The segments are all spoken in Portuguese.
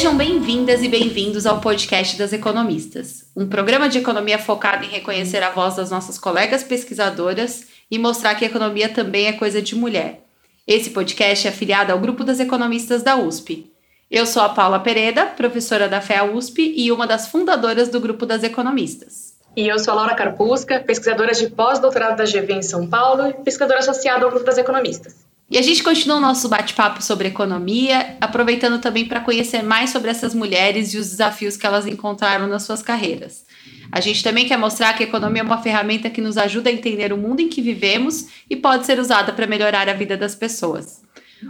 Sejam bem-vindas e bem-vindos ao podcast das economistas, um programa de economia focado em reconhecer a voz das nossas colegas pesquisadoras e mostrar que a economia também é coisa de mulher. Esse podcast é afiliado ao grupo das economistas da USP. Eu sou a Paula Pereda, professora da FEA USP e uma das fundadoras do grupo das economistas. E eu sou a Laura Carpusca, pesquisadora de pós-doutorado da GV em São Paulo e pesquisadora associada ao grupo das economistas. E a gente continua o nosso bate-papo sobre economia, aproveitando também para conhecer mais sobre essas mulheres e os desafios que elas encontraram nas suas carreiras. A gente também quer mostrar que a economia é uma ferramenta que nos ajuda a entender o mundo em que vivemos e pode ser usada para melhorar a vida das pessoas.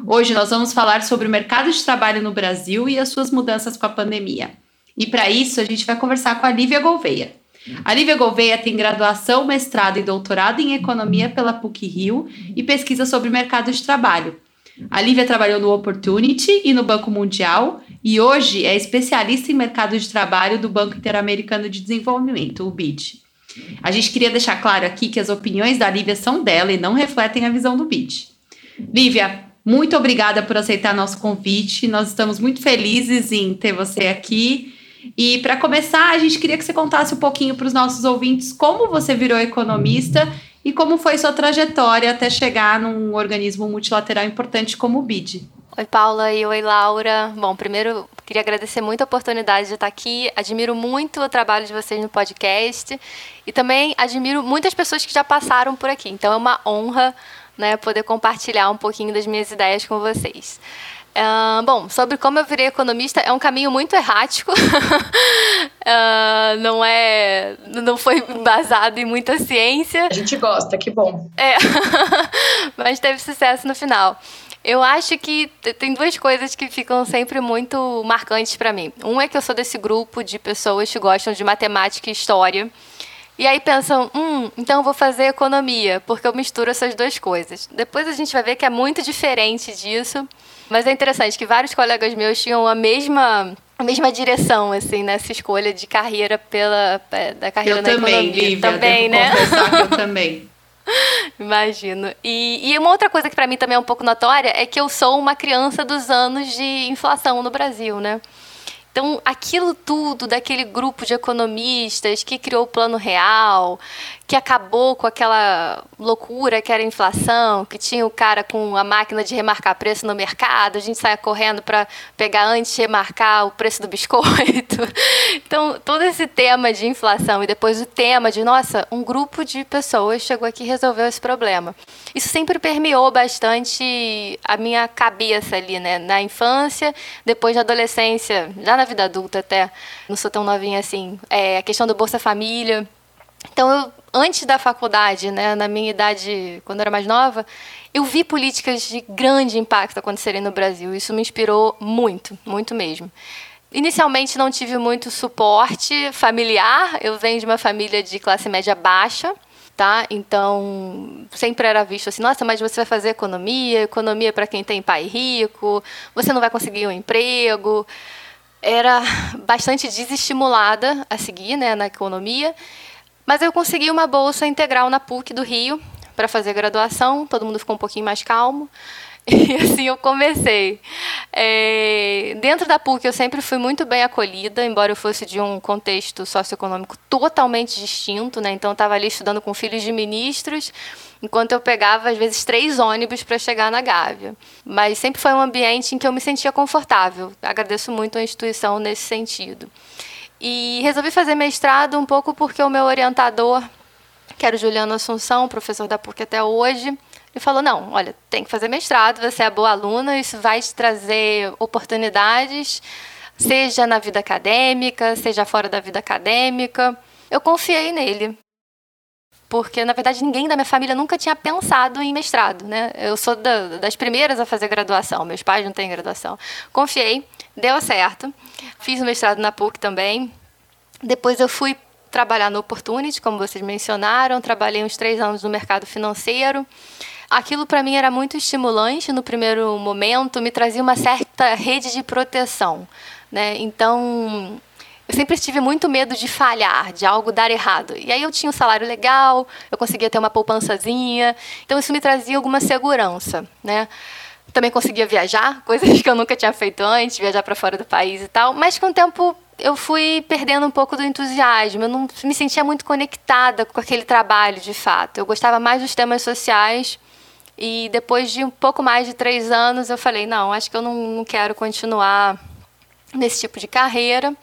Hoje nós vamos falar sobre o mercado de trabalho no Brasil e as suas mudanças com a pandemia. E para isso a gente vai conversar com a Lívia Gouveia. A Lívia Gouveia tem graduação, mestrado e doutorado em economia pela PUC Rio e pesquisa sobre mercado de trabalho. A Lívia trabalhou no Opportunity e no Banco Mundial e hoje é especialista em mercado de trabalho do Banco Interamericano de Desenvolvimento, o BID. A gente queria deixar claro aqui que as opiniões da Lívia são dela e não refletem a visão do BID. Lívia, muito obrigada por aceitar nosso convite. Nós estamos muito felizes em ter você aqui e para começar, a gente queria que você contasse um pouquinho para os nossos ouvintes como você virou economista e como foi sua trajetória até chegar num organismo multilateral importante como o BID. Oi, Paula e oi, Laura. Bom, primeiro queria agradecer muito a oportunidade de estar aqui. Admiro muito o trabalho de vocês no podcast e também admiro muitas pessoas que já passaram por aqui. Então é uma honra né, poder compartilhar um pouquinho das minhas ideias com vocês. Uh, bom, sobre como eu virei economista, é um caminho muito errático. uh, não é. Não foi baseado em muita ciência. A gente gosta, que bom. É. Mas teve sucesso no final. Eu acho que tem duas coisas que ficam sempre muito marcantes para mim. Um é que eu sou desse grupo de pessoas que gostam de matemática e história. E aí pensam, hum, então eu vou fazer economia, porque eu misturo essas duas coisas. Depois a gente vai ver que é muito diferente disso. Mas é interessante que vários colegas meus tinham a mesma a mesma direção assim nessa escolha de carreira pela é, da carreira eu na também, economia. Lívia, também, né? eu também. Imagino. E, e, uma outra coisa que para mim também é um pouco notória é que eu sou uma criança dos anos de inflação no Brasil, né? Então, aquilo tudo daquele grupo de economistas que criou o Plano Real, que acabou com aquela loucura que era inflação, que tinha o cara com a máquina de remarcar preço no mercado, a gente saia correndo para pegar antes de remarcar o preço do biscoito. Então, todo esse tema de inflação e depois o tema de, nossa, um grupo de pessoas chegou aqui e resolveu esse problema. Isso sempre permeou bastante a minha cabeça ali, né? Na infância, depois na adolescência, já na vida adulta até, não sou tão novinha assim, é, a questão do Bolsa Família. Então, eu antes da faculdade, né, na minha idade, quando eu era mais nova, eu vi políticas de grande impacto acontecerem no Brasil. Isso me inspirou muito, muito mesmo. Inicialmente não tive muito suporte familiar. Eu venho de uma família de classe média baixa, tá? Então sempre era visto assim: nossa, mas você vai fazer economia, economia para quem tem pai rico, você não vai conseguir um emprego. Era bastante desestimulada a seguir, né, na economia. Mas eu consegui uma bolsa integral na PUC do Rio para fazer graduação, todo mundo ficou um pouquinho mais calmo. E assim eu comecei. É, dentro da PUC eu sempre fui muito bem acolhida, embora eu fosse de um contexto socioeconômico totalmente distinto, né? Então eu estava ali estudando com filhos de ministros, enquanto eu pegava às vezes três ônibus para chegar na Gávea. Mas sempre foi um ambiente em que eu me sentia confortável. Agradeço muito a instituição nesse sentido. E resolvi fazer mestrado um pouco porque o meu orientador, que era o Juliano Assunção, professor da PUC até hoje, ele falou: não, olha, tem que fazer mestrado, você é boa aluna, isso vai te trazer oportunidades, seja na vida acadêmica, seja fora da vida acadêmica. Eu confiei nele. Porque, na verdade, ninguém da minha família nunca tinha pensado em mestrado. Né? Eu sou da, das primeiras a fazer graduação, meus pais não têm graduação. Confiei, deu certo. Fiz o mestrado na PUC também. Depois eu fui trabalhar no Opportunity, como vocês mencionaram. Trabalhei uns três anos no mercado financeiro. Aquilo para mim era muito estimulante no primeiro momento, me trazia uma certa rede de proteção. Né? Então, eu sempre tive muito medo de falhar, de algo dar errado. E aí eu tinha um salário legal, eu conseguia ter uma poupançazinha, então isso me trazia alguma segurança, né? Também conseguia viajar, coisas que eu nunca tinha feito antes, viajar para fora do país e tal. Mas com o tempo eu fui perdendo um pouco do entusiasmo. Eu não me sentia muito conectada com aquele trabalho, de fato. Eu gostava mais dos temas sociais. E depois de um pouco mais de três anos, eu falei: não, acho que eu não, não quero continuar nesse tipo de carreira.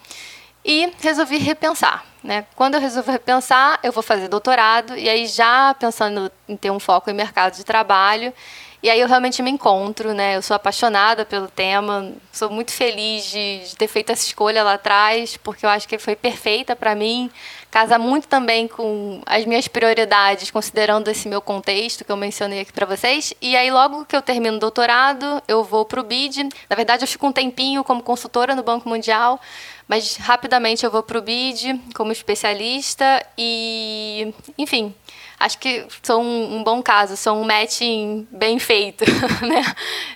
E resolvi repensar. Né? Quando eu resolvi repensar, eu vou fazer doutorado. E aí, já pensando em ter um foco em mercado de trabalho, e aí eu realmente me encontro, né? Eu sou apaixonada pelo tema, sou muito feliz de, de ter feito essa escolha lá atrás, porque eu acho que foi perfeita para mim. Casa muito também com as minhas prioridades, considerando esse meu contexto que eu mencionei aqui para vocês. E aí, logo que eu termino o doutorado, eu vou para o BID. Na verdade, eu fico um tempinho como consultora no Banco Mundial, mas rapidamente eu vou para o BID como especialista e, enfim, acho que são um, bom caso, são um matching bem feito, né?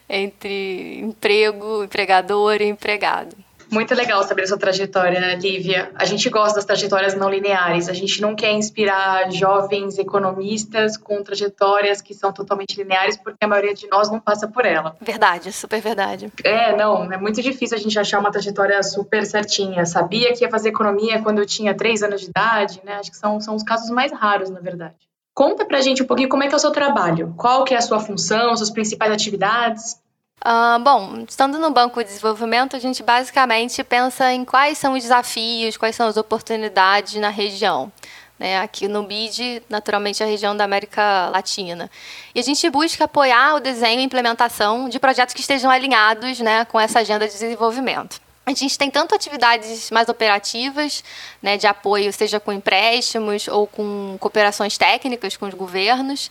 Entre emprego, empregador e empregado. Muito legal saber a sua trajetória, Lívia. A gente gosta das trajetórias não lineares. A gente não quer inspirar jovens economistas com trajetórias que são totalmente lineares, porque a maioria de nós não passa por ela. Verdade, super verdade. É, não, é muito difícil a gente achar uma trajetória super certinha. Sabia que ia fazer economia quando eu tinha três anos de idade, né? Acho que são, são os casos mais raros, na verdade. Conta pra gente um pouquinho como é que é o seu trabalho. Qual que é a sua função, suas principais atividades? Uh, bom, estando no Banco de Desenvolvimento, a gente basicamente pensa em quais são os desafios, quais são as oportunidades na região. Né? Aqui no BID, naturalmente, a região da América Latina. E a gente busca apoiar o desenho e implementação de projetos que estejam alinhados né, com essa agenda de desenvolvimento. A gente tem tanto atividades mais operativas, né, de apoio, seja com empréstimos ou com cooperações técnicas com os governos.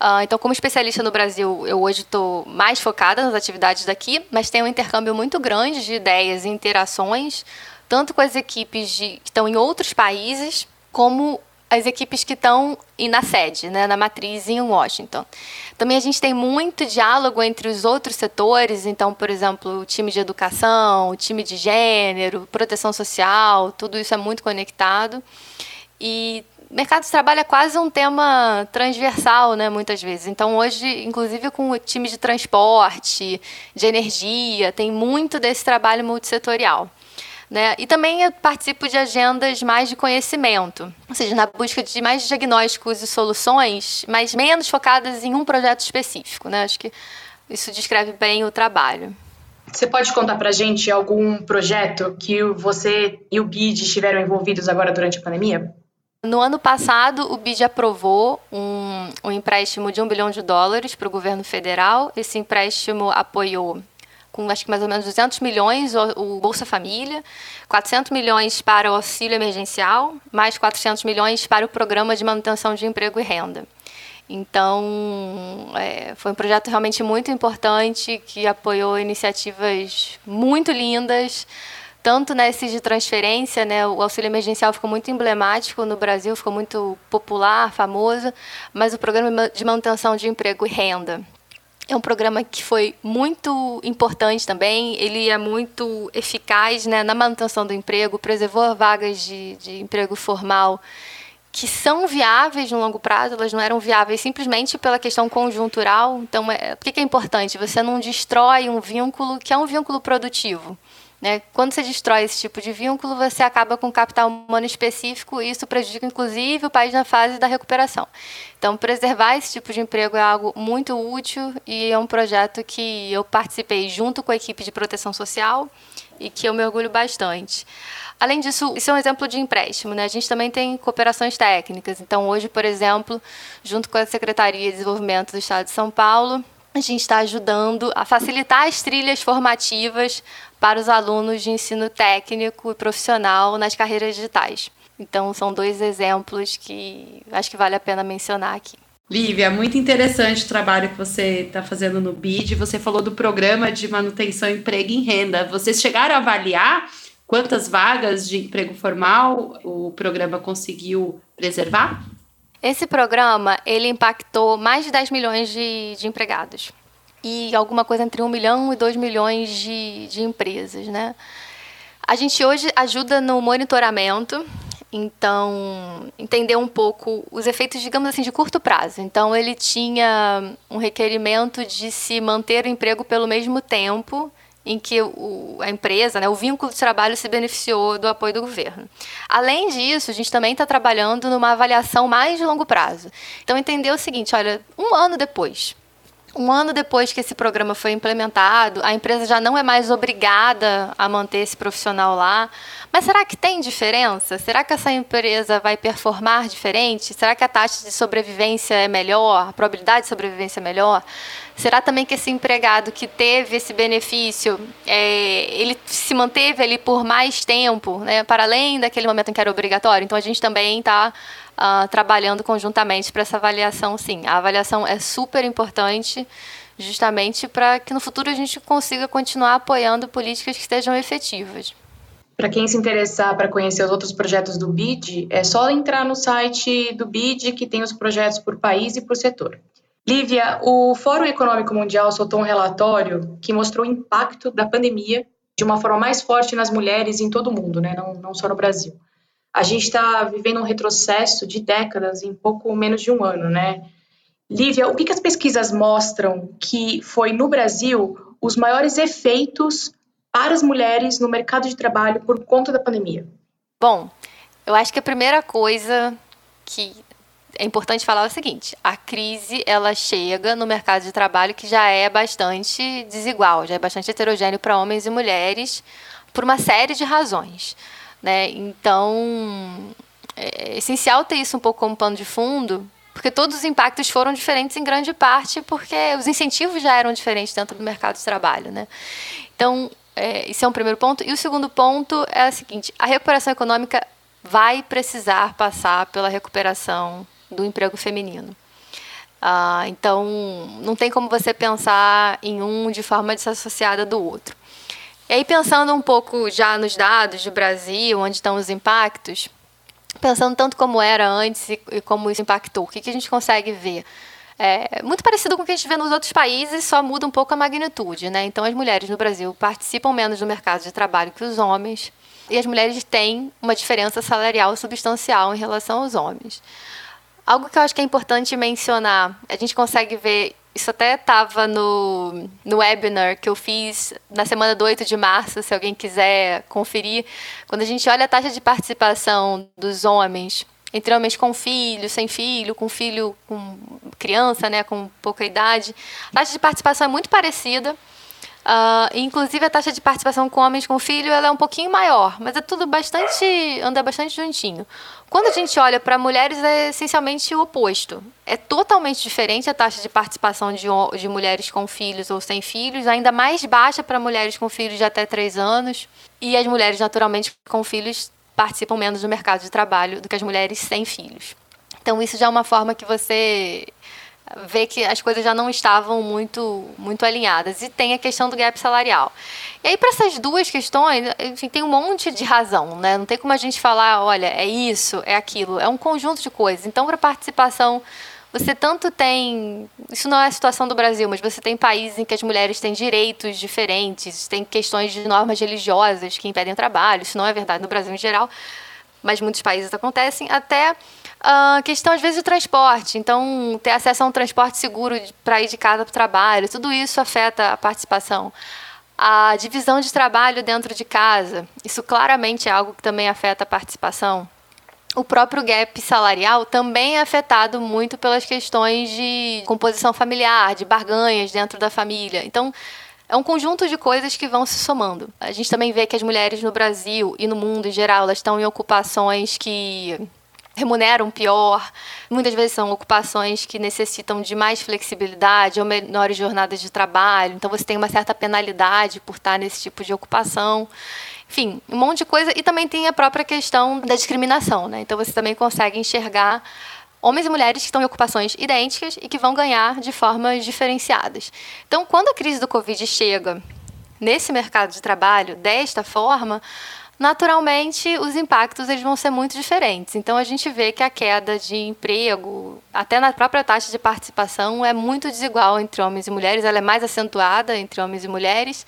Uh, então, como especialista no Brasil, eu hoje estou mais focada nas atividades daqui, mas tem um intercâmbio muito grande de ideias e interações, tanto com as equipes de, que estão em outros países, como as equipes que estão na sede, né, na matriz em Washington. Também a gente tem muito diálogo entre os outros setores, então, por exemplo, o time de educação, o time de gênero, proteção social, tudo isso é muito conectado. E mercado de trabalho é quase um tema transversal, né, muitas vezes. Então, hoje, inclusive com o time de transporte, de energia, tem muito desse trabalho multissetorial. Né? E também eu participo de agendas mais de conhecimento, ou seja, na busca de mais diagnósticos e soluções, mas menos focadas em um projeto específico. Né? Acho que isso descreve bem o trabalho. Você pode contar para a gente algum projeto que você e o BID estiveram envolvidos agora durante a pandemia? No ano passado, o BID aprovou um, um empréstimo de um bilhão de dólares para o governo federal. Esse empréstimo apoiou com acho que mais ou menos 200 milhões o, Bolsa Família, 400 milhões para o auxílio emergencial, mais 400 milhões para o programa de manutenção de emprego e renda. Então, é, foi um projeto realmente muito importante que apoiou iniciativas muito lindas, tanto nesse de transferência, né, o auxílio emergencial ficou muito emblemático no Brasil, ficou muito popular, famoso, mas o programa de manutenção de emprego e renda, é um programa que foi muito importante também, ele é muito eficaz né, na manutenção do emprego, preservou vagas de, de emprego formal que são viáveis no longo prazo, elas não eram viáveis simplesmente pela questão conjuntural. Então, é, por que é importante? Você não destrói um vínculo que é um vínculo produtivo. Né? Quando você destrói esse tipo de vínculo, você acaba com capital humano específico e isso prejudica, inclusive, o país na fase da recuperação. Então, preservar esse tipo de emprego é algo muito útil e é um projeto que eu participei junto com a equipe de proteção social e que eu me orgulho bastante. Além disso, isso é um exemplo de empréstimo. Né? A gente também tem cooperações técnicas. Então, hoje, por exemplo, junto com a Secretaria de Desenvolvimento do Estado de São Paulo, a gente está ajudando a facilitar as trilhas formativas para os alunos de ensino técnico e profissional nas carreiras digitais. Então, são dois exemplos que acho que vale a pena mencionar aqui. Lívia, muito interessante o trabalho que você está fazendo no BID. Você falou do programa de manutenção emprego em renda. Vocês chegaram a avaliar quantas vagas de emprego formal o programa conseguiu preservar? Esse programa ele impactou mais de 10 milhões de, de empregados e alguma coisa entre 1 milhão e 2 milhões de, de empresas. Né? A gente hoje ajuda no monitoramento Então, entender um pouco os efeitos, digamos assim, de curto prazo. Então, ele tinha um requerimento de se manter o emprego pelo mesmo tempo em que o, a empresa, né, o vínculo de trabalho se beneficiou do apoio do governo. Além disso, a gente também está trabalhando numa avaliação mais de longo prazo. Então, entender o seguinte: olha, um ano depois, um ano depois que esse programa foi implementado, a empresa já não é mais obrigada a manter esse profissional lá. Mas será que tem diferença? Será que essa empresa vai performar diferente? Será que a taxa de sobrevivência é melhor? A probabilidade de sobrevivência é melhor? Será também que esse empregado que teve esse benefício, é, ele se manteve ali por mais tempo, né, para além daquele momento em que era obrigatório? Então a gente também está uh, trabalhando conjuntamente para essa avaliação, sim. A avaliação é super importante, justamente para que no futuro a gente consiga continuar apoiando políticas que estejam efetivas. Para quem se interessar para conhecer os outros projetos do BID, é só entrar no site do BID, que tem os projetos por país e por setor. Lívia, o Fórum Econômico Mundial soltou um relatório que mostrou o impacto da pandemia de uma forma mais forte nas mulheres em todo o mundo, né? não, não só no Brasil a gente está vivendo um retrocesso de décadas em pouco menos de um ano, né? Lívia, o que, que as pesquisas mostram que foi no Brasil os maiores efeitos para as mulheres no mercado de trabalho por conta da pandemia? Bom, eu acho que a primeira coisa que é importante falar é o seguinte: a crise ela chega no mercado de trabalho que já é bastante desigual, já é bastante heterogêneo para homens e mulheres por uma série de razões. Né? Então, é essencial ter isso um pouco como pano de fundo, porque todos os impactos foram diferentes em grande parte porque os incentivos já eram diferentes dentro do mercado de trabalho. Né? Então, é, esse é um primeiro ponto. E o segundo ponto é o seguinte: a recuperação econômica vai precisar passar pela recuperação do emprego feminino. Ah, então, não tem como você pensar em um de forma desassociada do outro. E aí, pensando um pouco já nos dados do Brasil, onde estão os impactos, pensando tanto como era antes e como isso impactou, o que, que a gente consegue ver? É muito parecido com o que a gente vê nos outros países, só muda um pouco a magnitude. Né? Então, as mulheres no Brasil participam menos do mercado de trabalho que os homens, e as mulheres têm uma diferença salarial substancial em relação aos homens. Algo que eu acho que é importante mencionar, a gente consegue ver isso até estava no, no webinar que eu fiz na semana do 8 de março, se alguém quiser conferir. Quando a gente olha a taxa de participação dos homens, entre homens com filho, sem filho, com filho com criança, né, com pouca idade, a taxa de participação é muito parecida. Uh, inclusive a taxa de participação com homens com filho ela é um pouquinho maior, mas é tudo bastante anda bastante juntinho. Quando a gente olha para mulheres é essencialmente o oposto. É totalmente diferente a taxa de participação de, de mulheres com filhos ou sem filhos, ainda mais baixa para mulheres com filhos de até 3 anos. E as mulheres naturalmente com filhos participam menos do mercado de trabalho do que as mulheres sem filhos. Então isso já é uma forma que você ver que as coisas já não estavam muito, muito alinhadas. E tem a questão do gap salarial. E aí, para essas duas questões, enfim, tem um monte de razão, né? Não tem como a gente falar, olha, é isso, é aquilo. É um conjunto de coisas. Então, para participação, você tanto tem. Isso não é a situação do Brasil, mas você tem países em que as mulheres têm direitos diferentes, tem questões de normas religiosas que impedem o trabalho. Isso não é verdade no Brasil em geral, mas muitos países acontecem. Até a questão, às vezes, do transporte. Então, ter acesso a um transporte seguro para ir de casa para o trabalho, tudo isso afeta a participação. A divisão de trabalho dentro de casa, isso claramente é algo que também afeta a participação. O próprio gap salarial também é afetado muito pelas questões de composição familiar, de barganhas dentro da família. Então, é um conjunto de coisas que vão se somando. A gente também vê que as mulheres no Brasil e no mundo em geral, elas estão em ocupações que remuneram pior. Muitas vezes são ocupações que necessitam de mais flexibilidade ou menores jornadas de trabalho. Então você tem uma certa penalidade por estar nesse tipo de ocupação. Enfim, um monte de coisa. E também tem a própria questão da discriminação. Né? Então você também consegue enxergar homens e mulheres que estão em ocupações idênticas e que vão ganhar de formas diferenciadas. Então, quando a crise do Covid chega nesse mercado de trabalho desta forma, naturalmente os impactos eles vão ser muito diferentes. Então a gente vê que a queda de emprego, até na própria taxa de participação, é muito desigual entre homens e mulheres, ela é mais acentuada entre homens e mulheres.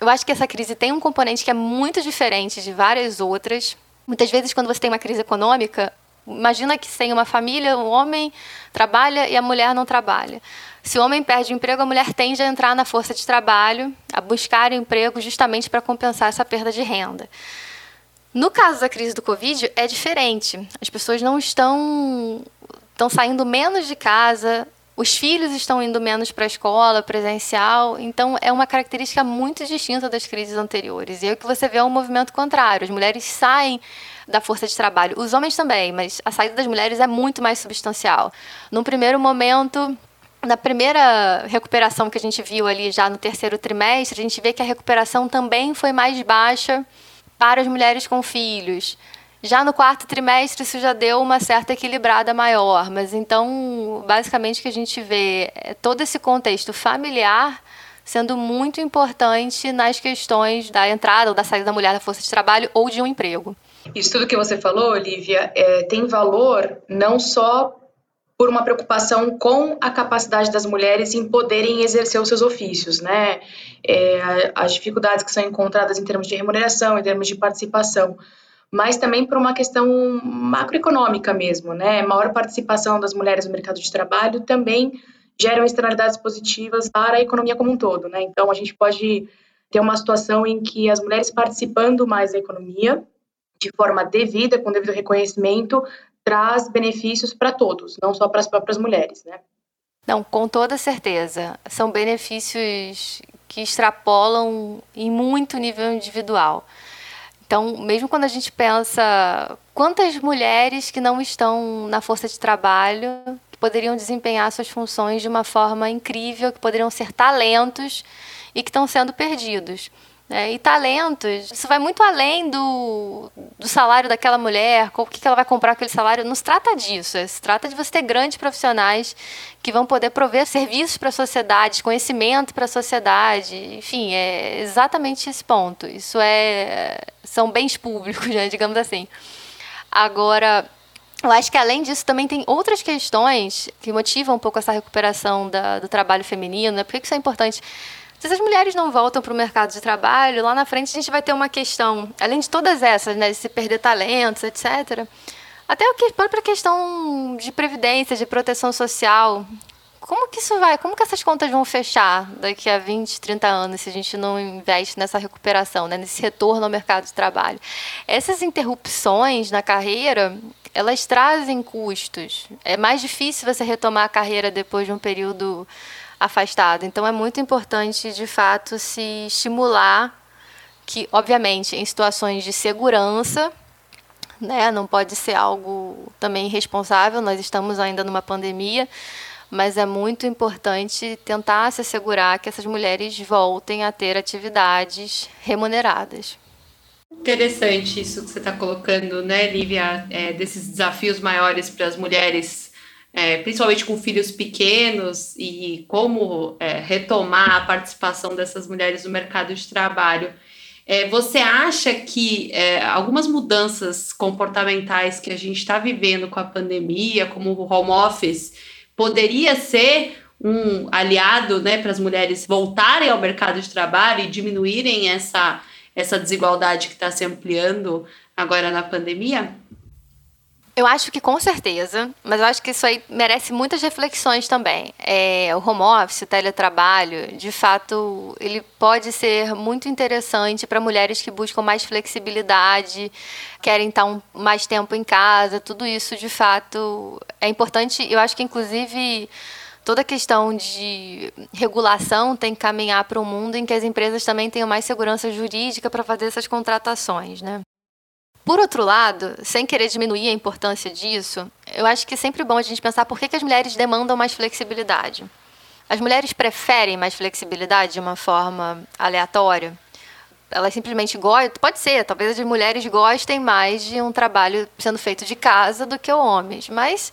Eu acho que essa crise tem um componente que é muito diferente de várias outras, Muitas vezes, quando você tem uma crise econômica, imagina que sem uma família, o homem trabalha e a mulher não trabalha. Se o homem perde o emprego, a mulher tende a entrar na força de trabalho, a buscar emprego justamente para compensar essa perda de renda. No caso da crise do Covid, é diferente. As pessoas não estão, estão saindo menos de casa, os filhos estão indo menos para a escola presencial, então é uma característica muito distinta das crises anteriores. E aí o que você vê é um movimento contrário. As mulheres saem da força de trabalho, os homens também, mas a saída das mulheres é muito mais substancial. Num primeiro momento, na primeira recuperação que a gente viu ali já no terceiro trimestre, a gente vê que a recuperação também foi mais baixa para as mulheres com filhos. Já no quarto trimestre, isso já deu uma certa equilibrada maior, mas então, basicamente, o que a gente vê é todo esse contexto familiar sendo muito importante nas questões da entrada ou da saída da mulher da força de trabalho ou de um emprego. Isso tudo que você falou, Olivia, é, tem valor não só por uma preocupação com a capacidade das mulheres em poderem exercer os seus ofícios, né? É, as dificuldades que são encontradas em termos de remuneração, em termos de participação, mas também por uma questão macroeconômica mesmo, né? Maior participação das mulheres no mercado de trabalho também geram externalidades positivas para a economia como um todo, né? Então a gente pode ter uma situação em que as mulheres participando mais da economia de forma devida, com devido reconhecimento, traz benefícios para todos, não só para as próprias mulheres, né? Não, com toda certeza. São benefícios que extrapolam em muito nível individual. Então, mesmo quando a gente pensa quantas mulheres que não estão na força de trabalho que poderiam desempenhar suas funções de uma forma incrível, que poderiam ser talentos e que estão sendo perdidos. Né? E talentos, isso vai muito além do, do salário daquela mulher, o que, ela vai comprar com aquele salário. Não se trata disso. Se trata de você ter grandes profissionais que vão poder prover serviços para a sociedade, conhecimento para a sociedade. Enfim, é exatamente esse ponto. Isso é são bens públicos, né, digamos assim. Agora, eu acho que além disso também tem outras questões que motivam um pouco essa recuperação da, do trabalho feminino. Né? Por que isso é importante? Se as mulheres não voltam para o mercado de trabalho, lá na frente a gente vai ter uma questão, além de todas essas, né, de se perder talentos, etc., até a própria questão de previdência, de proteção social. Como que isso vai? Como que essas contas vão fechar daqui a 20, 30 anos se a gente não investe nessa recuperação, né, nesse retorno ao mercado de trabalho? Essas interrupções na carreira, elas trazem custos. É mais difícil você retomar a carreira depois de um período afastado. Então é muito importante, de fato, se estimular que, obviamente, em situações de segurança, né, não pode ser algo também irresponsável, nós estamos ainda numa pandemia, mas é muito importante tentar se assegurar que essas mulheres voltem a ter atividades remuneradas. Interessante isso que você está colocando, né, Lívia, é, desses desafios maiores para as mulheres é, principalmente com filhos pequenos, e como é, retomar a participação dessas mulheres no mercado de trabalho. É, você acha que é, algumas mudanças comportamentais que a gente está vivendo com a pandemia, como o home office, poderia ser um aliado né, para as mulheres voltarem ao mercado de trabalho e diminuírem essa, essa desigualdade que está se ampliando agora na pandemia? Eu acho que com certeza, mas eu acho que isso aí merece muitas reflexões também. É, o home office, o teletrabalho, de fato, ele pode ser muito interessante para mulheres que buscam mais flexibilidade, querem estar um, mais tempo em casa, tudo isso de fato é importante. Eu acho que inclusive toda a questão de regulação tem que caminhar para um mundo em que as empresas também tenham mais segurança jurídica para fazer essas contratações, né? Por outro lado, sem querer diminuir a importância disso, eu acho que é sempre bom a gente pensar por que, que as mulheres demandam mais flexibilidade. As mulheres preferem mais flexibilidade de uma forma aleatória? Elas simplesmente gostam, pode ser, talvez as mulheres gostem mais de um trabalho sendo feito de casa do que homens, mas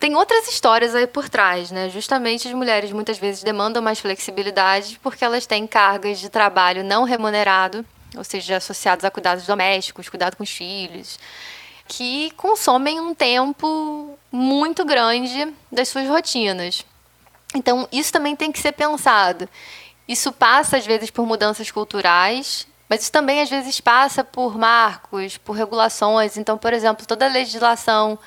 tem outras histórias aí por trás, né? Justamente as mulheres muitas vezes demandam mais flexibilidade porque elas têm cargas de trabalho não remunerado ou seja, associados a cuidados domésticos, cuidado com os filhos, que consomem um tempo muito grande das suas rotinas. Então, isso também tem que ser pensado. Isso passa, às vezes, por mudanças culturais, Mas isso também às vezes passa por marcos, por regulações. Então, por exemplo, toda a legislação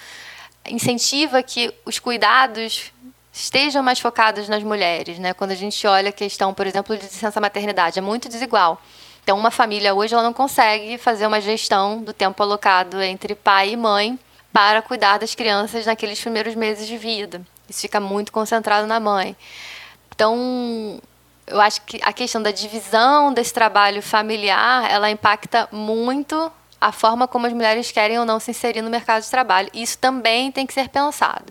incentiva que os cuidados estejam mais focados nas mulheres, né? Quando a gente olha a questão, por exemplo, de licença maternidade, é muito desigual. Então, uma família hoje ela não consegue fazer uma gestão do tempo alocado entre pai e mãe para cuidar das crianças naqueles primeiros meses de vida. Isso fica muito concentrado na mãe. Então, eu acho que a questão da divisão desse trabalho familiar, ela impacta muito a forma como as mulheres querem ou não se inserir no mercado de trabalho. Isso também tem que ser pensado.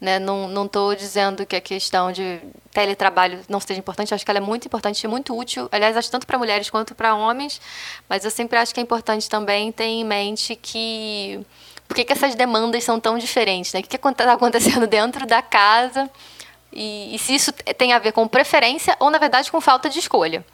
Né? Não estou dizendo que a questão de teletrabalho não seja importante, acho que ela é muito importante e muito útil. Aliás, acho tanto para mulheres quanto para homens, mas eu sempre acho que é importante também ter em mente que por que, que essas demandas são tão diferentes, né? O que está acontecendo dentro da casa e, e se isso tem a ver com preferência ou, na verdade, com falta de escolha.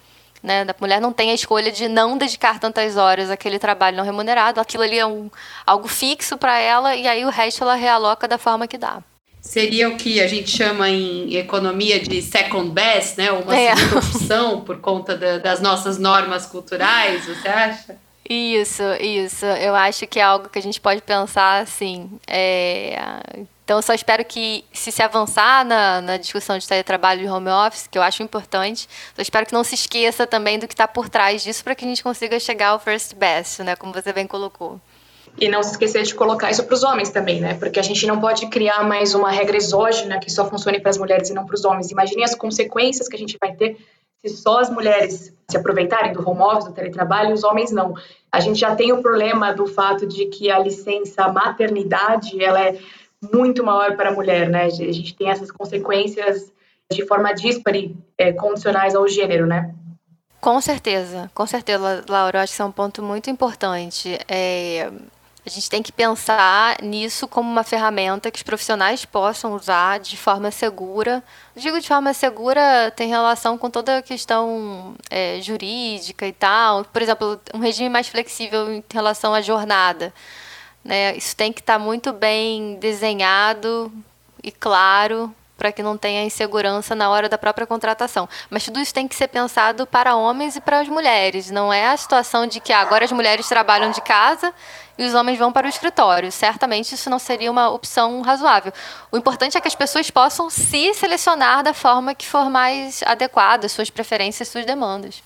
Né? A mulher não tem a escolha de não dedicar tantas horas àquele trabalho não remunerado, aquilo ali é um, algo fixo para ela e aí o resto ela realoca da forma que dá. Seria o que a gente chama em economia de second best, né? Uma é. segunda opção por conta da, das nossas normas culturais, você acha? Isso, isso. Eu acho que é algo que a gente pode pensar assim. É... Então, eu só espero que, se se avançar na, na discussão de teletrabalho e home office, que eu acho importante, eu espero que não se esqueça também do que está por trás disso para que a gente consiga chegar ao first best, né? Como você bem colocou. E não se esquecer de colocar isso para os homens também, né? Porque a gente não pode criar mais uma regra exógena que só funcione para as mulheres e não para os homens. Imagine as consequências que a gente vai ter se só as mulheres se aproveitarem do home office, do teletrabalho, os homens não. A gente já tem o problema do fato de que a licença maternidade, ela é muito maior para a mulher, né? A gente tem essas consequências de forma díspare, é, condicionais ao gênero, né? Com certeza, com certeza, Laura. Eu acho que isso é um ponto muito importante. É, a gente tem que pensar nisso como uma ferramenta que os profissionais possam usar de forma segura. Digo de forma segura, tem relação com toda a questão é, jurídica e tal. Por exemplo, um regime mais flexível em relação à jornada. Né? Isso tem que estar muito bem desenhado e claro para que não tenha insegurança na hora da própria contratação. Mas tudo isso tem que ser pensado para homens e para as mulheres. Não é a situação de que ah, agora as mulheres trabalham de casa e os homens vão para o escritório. Certamente isso não seria uma opção razoável. O importante é que as pessoas possam se selecionar da forma que for mais adequada, suas preferências, suas demandas.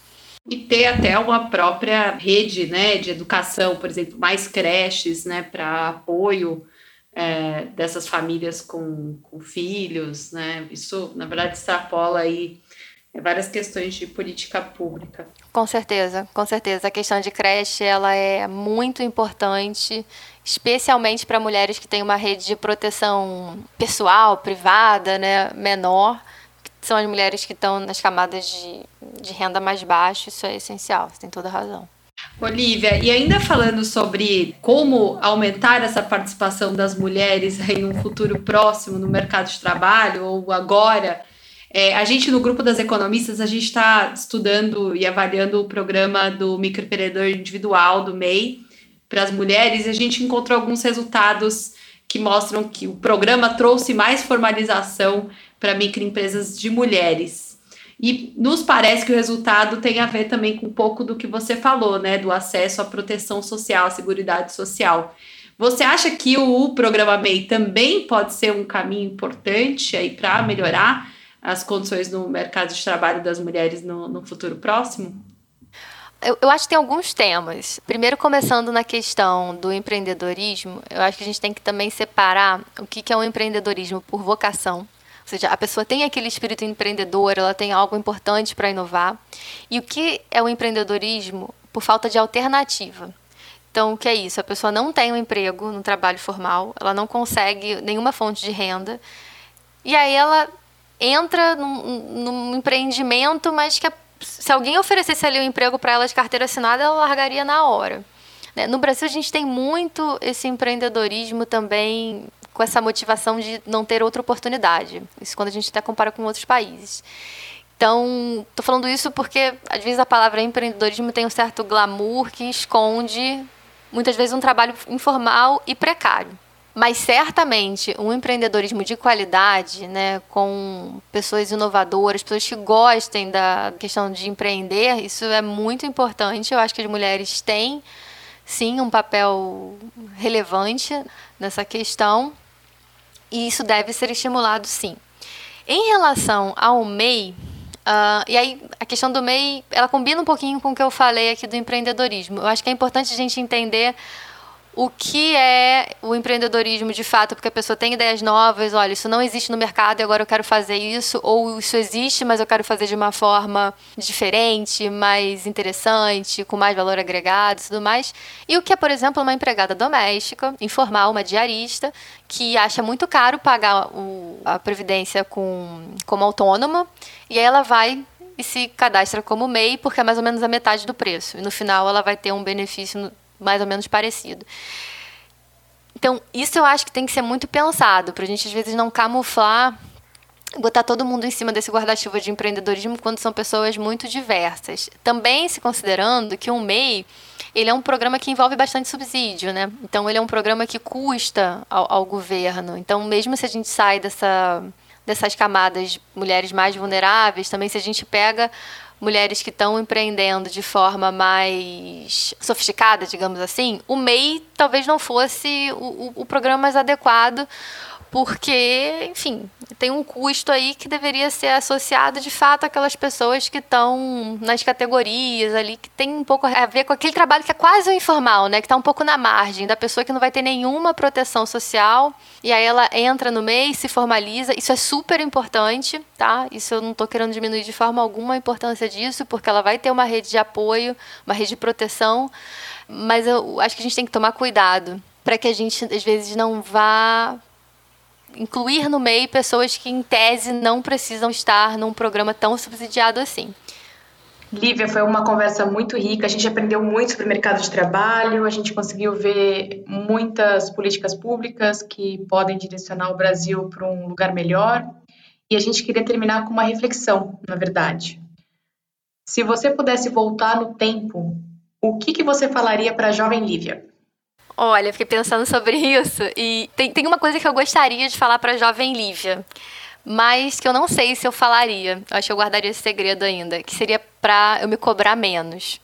E ter até uma própria rede né, de educação, por exemplo, mais creches né, para apoio é, dessas famílias com, com filhos, né? Isso, na verdade, extrapola aí várias questões de política pública. Com certeza, com certeza. A questão de creche ela é muito importante, especialmente para mulheres que têm uma rede de proteção pessoal, privada, né, menor. Que são as mulheres que estão nas camadas de, de renda mais baixa, isso é essencial, você tem toda razão. Olivia, e ainda falando sobre como aumentar essa participação das mulheres em um futuro próximo no mercado de trabalho, ou agora, é, a gente no grupo das economistas, a gente está estudando e avaliando o programa do microempreendedor individual, do MEI, para as mulheres, e a gente encontrou alguns resultados que mostram que o programa trouxe mais formalização para microempresas de mulheres. E nos parece que o resultado tem a ver também com um pouco do que você falou, né? Do acesso à proteção social, à seguridade social. Você acha que o programa MEI também pode ser um caminho importante aí para melhorar as condições no mercado de trabalho das mulheres no, no futuro próximo? Eu, eu, acho que tem alguns temas. Primeiro, começando na questão do empreendedorismo, eu acho que a gente tem que também separar o que, que é um empreendedorismo por vocação seja, a pessoa tem aquele espírito empreendedor, ela tem algo importante para inovar. E o que é o empreendedorismo por falta de alternativa? Então, o que é isso? A pessoa não tem um emprego no trabalho formal, ela não consegue nenhuma fonte de renda, e aí ela entra num, num empreendimento, mas que a, se alguém oferecesse ali um emprego para ela de carteira assinada, ela largaria na hora. Né? No Brasil, a gente tem muito esse empreendedorismo também com essa motivação de não ter outra oportunidade. Isso quando a gente até compara com outros países. Então, estou falando isso porque, às vezes, a palavra empreendedorismo tem um certo glamour que esconde, muitas vezes, um trabalho informal e precário. Mas certamente um empreendedorismo de qualidade, né, com pessoas inovadoras, pessoas que gostem da questão de empreender, isso é muito importante. Eu acho que as mulheres têm sim um papel relevante nessa questão e isso deve ser estimulado sim. Em relação ao MEI, Uh, e aí, a questão do MEI, ela combina um pouquinho com o que eu falei aqui do empreendedorismo. Eu acho que é importante a gente entender o que é o empreendedorismo de fato, porque a pessoa tem ideias novas, olha, isso não existe no mercado e agora eu quero fazer isso, ou isso existe, mas eu quero fazer de uma forma diferente, mais interessante, com mais valor agregado e tudo mais. E o que é, por exemplo, uma empregada doméstica, informal, uma diarista, que acha muito caro pagar o, a previdência com, como autônoma, e aí ela vai e se cadastra como MEI, porque é mais ou menos a metade do preço. E no final ela vai ter um benefício mais ou menos parecido. Então, isso eu acho que tem que ser muito pensado, para a gente às vezes não camuflar, botar todo mundo em cima desse guarda-chuva de empreendedorismo quando são pessoas muito diversas. Também se considerando que um MEI, ele é um programa que envolve bastante subsídio, né? Então, ele é um programa que custa ao, ao governo. Então, mesmo se a gente sai dessa, dessas camadas mulheres mais vulneráveis, também se a gente pega mulheres que estão empreendendo de forma mais sofisticada, digamos assim, o MEI talvez não fosse o, o, o programa mais adequado porque, enfim, tem um custo aí que deveria ser associado de fato àquelas pessoas que estão nas categorias ali, que tem um pouco a ver com aquele trabalho que é quase informal, né? Que está um pouco na margem, da pessoa que não vai ter nenhuma proteção social, e aí ela entra no mês, se formaliza. Isso é super importante, tá? Isso eu não estou querendo diminuir de forma alguma a importância disso, porque ela vai ter uma rede de apoio, uma rede de proteção, mas eu acho que a gente tem que tomar cuidado para que a gente, às vezes, não vá incluir no MEI pessoas que, em tese, não precisam estar num programa tão subsidiado assim. Lívia, foi uma conversa muito rica. A gente aprendeu muito sobre o mercado de trabalho, a gente conseguiu ver muitas políticas públicas que podem direcionar o Brasil para um lugar melhor. E a gente queria terminar com uma reflexão, na verdade. Se você pudesse voltar no tempo, o que, que você falaria para a jovem Lívia? Olha, fiquei pensando sobre isso e tem, tem uma coisa que eu gostaria de falar para a jovem Lívia, mas que eu não sei se eu falaria. Eu acho que eu guardaria esse segredo ainda, que seria para eu me cobrar menos.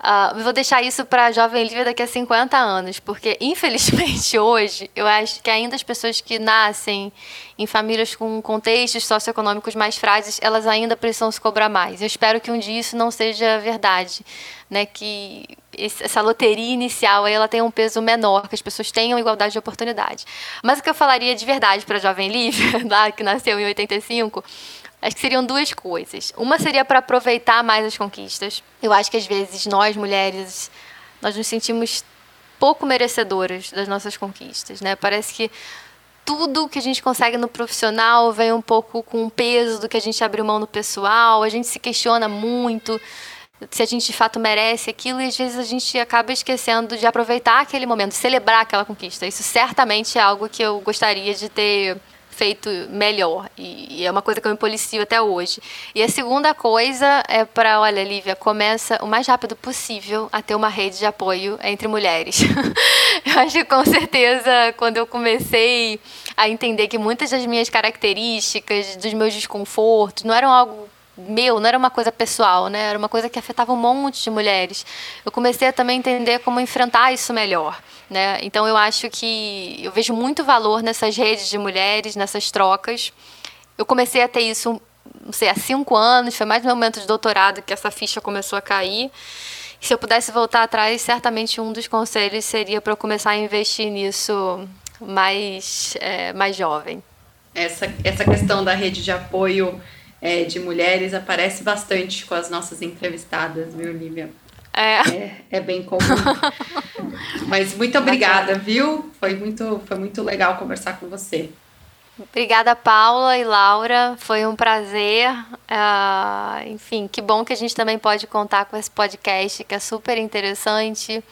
Uh, vou deixar isso para a jovem Lívia daqui a 50 anos, porque infelizmente hoje eu acho que ainda as pessoas que nascem em famílias com contextos socioeconômicos mais frágeis, elas ainda precisam se cobrar mais. Eu espero que um dia isso não seja verdade, né? Que essa loteria inicial aí ela tenha um peso menor, que as pessoas tenham igualdade de oportunidade. Mas o que eu falaria de verdade para a jovem Lívia, lá que nasceu em 85, Acho que seriam duas coisas. Uma seria para aproveitar mais as conquistas. Eu acho que às vezes nós mulheres nós nos sentimos pouco merecedoras das nossas conquistas, né? Parece que tudo que a gente consegue no profissional vem um pouco com o peso do que a gente abriu mão no pessoal. A gente se questiona muito se a gente de fato merece aquilo e às vezes a gente acaba esquecendo de aproveitar aquele momento, celebrar aquela conquista. Isso certamente é algo que eu gostaria de ter feito melhor. E, é uma coisa que eu me policio até hoje. E a segunda coisa é para, olha, Lívia, começa o mais rápido possível a ter uma rede de apoio entre mulheres. eu acho que com certeza, quando eu comecei a entender que muitas das minhas características, dos meus desconfortos, não eram algo meu, não era uma coisa pessoal, né? Era uma coisa que afetava um monte de mulheres. Eu comecei a também entender como enfrentar isso melhor, né? Então eu acho que eu vejo muito valor nessas redes de mulheres, nessas trocas. Eu comecei a ter isso, não sei, há cinco anos, foi mais no momento de doutorado que essa ficha começou a cair. se eu pudesse voltar atrás, certamente um dos conselhos seria para eu começar a investir nisso mais, é, mais jovem. Essa, essa questão da rede de apoio é, de mulheres aparece bastante com as nossas entrevistadas, viu, Lívia? É. é, é bem comum. Mas muito obrigada, viu? Foi muito, foi muito legal conversar com você. Obrigada, Paula e Laura. Foi um prazer. Uh, enfim, que bom que a gente também pode contar com esse podcast, que é super interessante,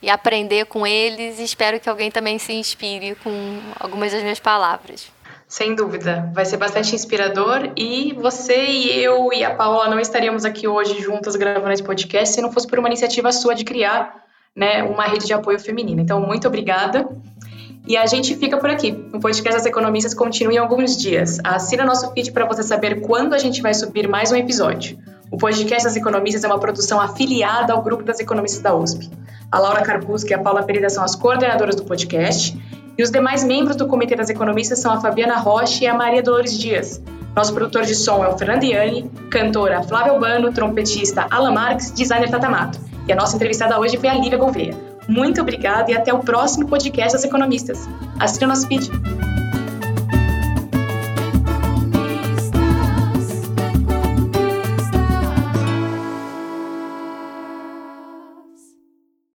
e aprender com eles. Espero que alguém também se inspire com algumas das minhas palavras. Sem dúvida, vai ser bastante inspirador e você e eu e a Paula não estaríamos aqui hoje juntas gravando esse podcast se não fosse por uma iniciativa sua de criar né, uma rede de apoio feminino. Então, muito obrigada. E a gente fica por aqui. O podcast das economistas continua em alguns dias. Assina nosso feed para você saber quando a gente vai subir mais um episódio. O podcast das economistas é uma produção afiliada ao grupo das economistas da USP. A Laura Carbusca e a Paula Pereira são as coordenadoras do podcast. E os demais membros do Comitê das Economistas são a Fabiana Rocha e a Maria Dolores Dias. Nosso produtor de som é o Fernando Iani, cantora Flávia Urbano, trompetista Alan Marques, designer Tatamato. E a nossa entrevistada hoje foi a Lívia Gouveia. Muito obrigada e até o próximo podcast das economistas. Assine o nosso feed.